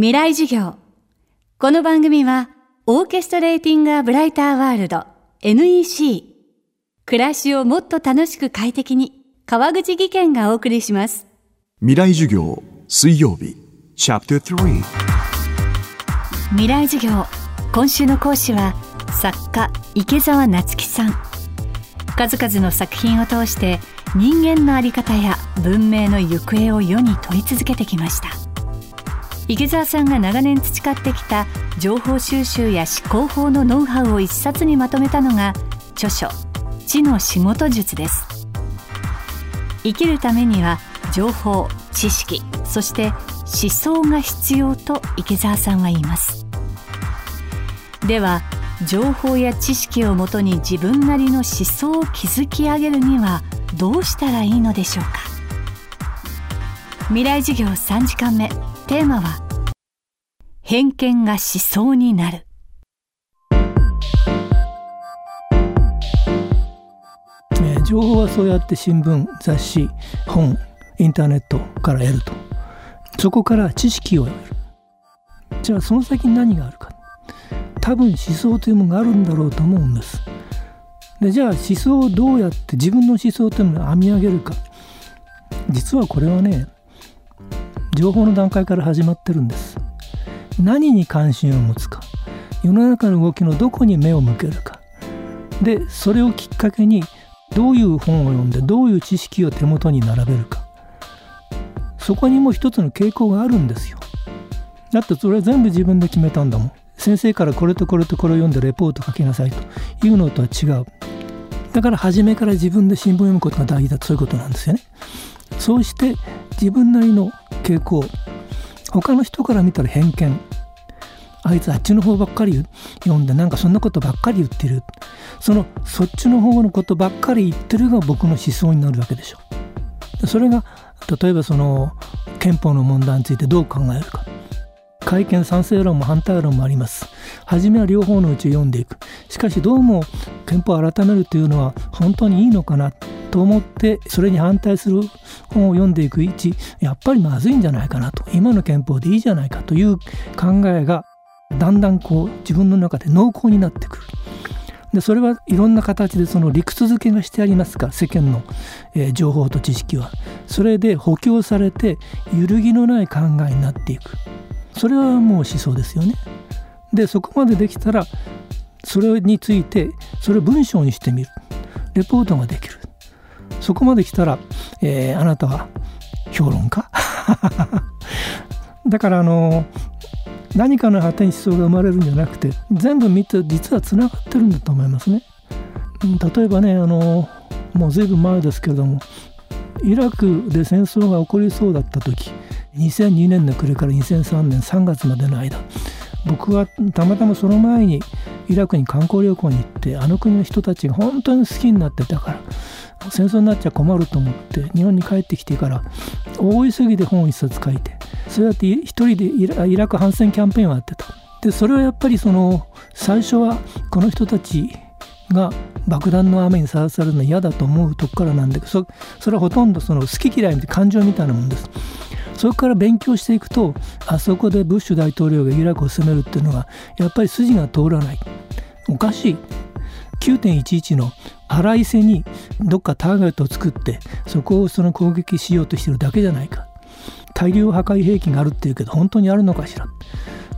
未来授業。この番組はオーケストレーティング・ア・ブライター・ワールド NEC 暮らしをもっと楽しく快適に川口義賢がお送りします。未来授業水曜日。チャプター3未来授業。今週の講師は作家池澤夏樹さん。数々の作品を通して人間の在り方や文明の行方を世に問い続けてきました池澤さんが長年培ってきた情報収集や思考法のノウハウを一冊にまとめたのが著書「知の仕事術」です。生きるためには情報知識そして思想が必要と池澤さんは言います。では情報や知識をもとに自分なりの思想を築き上げるにはどうしたらいいのでしょうか。未来授業3時間目。テーマは偏見が思想になる。情報はそうやって新聞雑誌本インターネットから得ると。そこから知識を得る。じゃあその先に何があるか。多分思想というものがあるんだろうと思うんです。でじゃあ思想をどうやって自分の思想というものを編み上げるか。実はこれはね情報の段階から始まってるんです。何に関心を持つか。世の中の動きのどこに目を向けるか。でそれをきっかけにどういう本を読んでどういう知識を手元に並べるか。そこにも一つの傾向があるんですよ。だってそれは全部自分で決めたんだもん。先生からこれとこれとこれを読んでレポート書きなさいと。いうのとは違う。だから初めから自分で新聞を読むことが大事だそういうことなんですよね。そうして自分なりの傾向。他の人から見たら偏見。あいつあっちの方ばっかり読んでなんかそんなことばっかり言ってる。そのそっちの方のことばっかり言ってるが僕の思想になるわけでしょ。それが例えばその憲法の問題についてどう考えるか。会見賛成論も反対論もあります。初めは両方のうちを読んでいく。しかしどうも憲法を改めるというのは本当にいいのかな。と思ってそれに反対する本を読んでいく位置やっぱりまずいんじゃないかなと。今の憲法でいいじゃないかという考えがだんだんこう自分の中で濃厚になってくる。でそれはいろんな形でその理屈付けがしてありますか世間の、えー、情報と知識は。それで補強されて揺るぎのない考えになっていく。それはもう思想ですよね。でそこまでできたらそれについてそれを文章にしてみる。レポートができる。そこまで来たら、えー、あなたは評論家？だからあの何かの果てに思想が生まれるんじゃなくて全部見て実はつながってるんだと思いますね。例えばねあのもう随分前ですけれどもイラクで戦争が起こりそうだった時2002年の暮れから2003年3月までの間僕はたまたまその前にイラクに観光旅行に行ってあの国の人たちが本当に好きになってたから戦争になっちゃ困ると思って日本に帰ってきてから大急ぎで本を一冊書いてそうやって一人でイラク反戦キャンペーンをやってた。でそれはやっぱりその最初はこの人たちが爆弾の雨にさらされるの嫌だと思うとこからなんだけどそそれはほとんどその好き嫌いみたいな感情みたいなもんです。そこから勉強していくとあそこでブッシュ大統領がイラクを攻めるっていうのはやっぱり筋が通らない。おかしい。9.11の腹いせにどっかターゲットを作ってそこをその攻撃しようとしてるだけじゃないか。大量破壊兵器があるっていうけど本当にあるのかしら？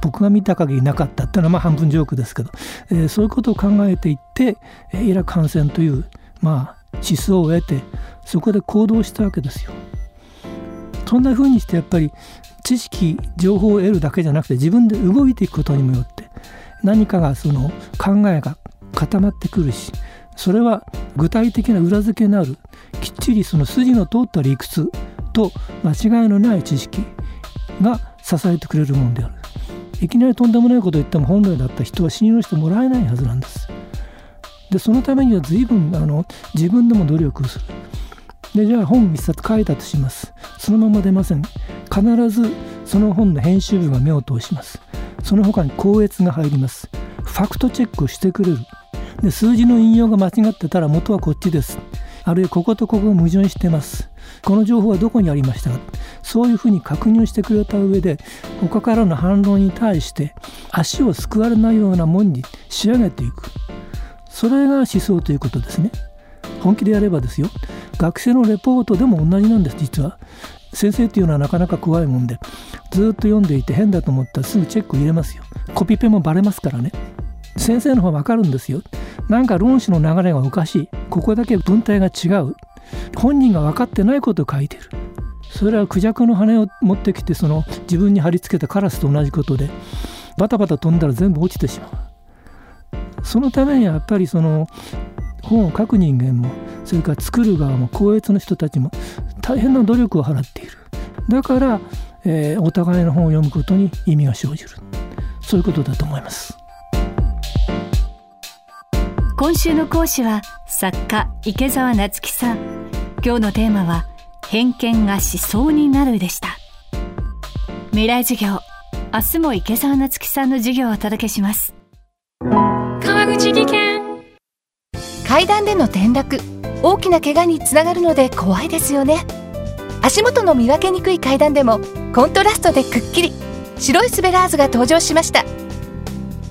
僕が見た限りなかったっていうのはまあ半分ジョークですけど、えー、そういうことを考えていってイラク反戦というまあ思想を得てそこで行動したわけですよ。そんな風にしてやっぱり知識情報を得るだけじゃなくて自分で動いていくことにもよって何かがその考えが固まってくるしそれは具体的な裏付けのあるきっちりその筋の通った理屈と間違いのない知識が支えてくれるものである。いきなりとんでもないことを言っても本来だった人は信用してもらえないはずなんです。でそのためには随分あの自分でも努力をする。でじゃあ本一冊書いたとします。そのまま出ません。必ずその本の編集部が目を通します。その他に校閲が入ります。ファクトチェックをしてくれる。で数字の引用が間違ってたら元はこっちです。あるいはこことここが矛盾してます。この情報はどこにありましたか？そういうふうに確認してくれた上で他からの反論に対して足をすくわれないようなもんに仕上げていく。それが思想ということですね。本気でやればですよ。学生のレポートでも同じなんです実は。先生っていうのはなかなか怖いもんでずっと読んでいて変だと思ったらすぐチェック入れますよ。コピペもバレますからね。先生の方わかるんですよ。なんか論旨の流れがおかしい。ここだけ文体が違う。本人が分かってないことを書いてる。それはクジャクの羽を持ってきてその自分に貼り付けたカラスと同じことでバタバタ飛んだら全部落ちてしまう。そのためにはやっぱりその本を書く人間もそれから作る側も校閲の人たちも大変な努力を払っている。だから、えー、お互いの本を読むことに意味が生じる。そういうことだと思います。今週の講師は作家池澤夏樹さん。今日のテーマは偏見が思想になるでした。未来授業明日も池澤夏樹さんの授業をお届けします。川口技研。階段での転落大きな怪我につながるので怖いですよね。足元の見分けにくい階段でもコントラストでくっきり。白いスベラーズが登場しました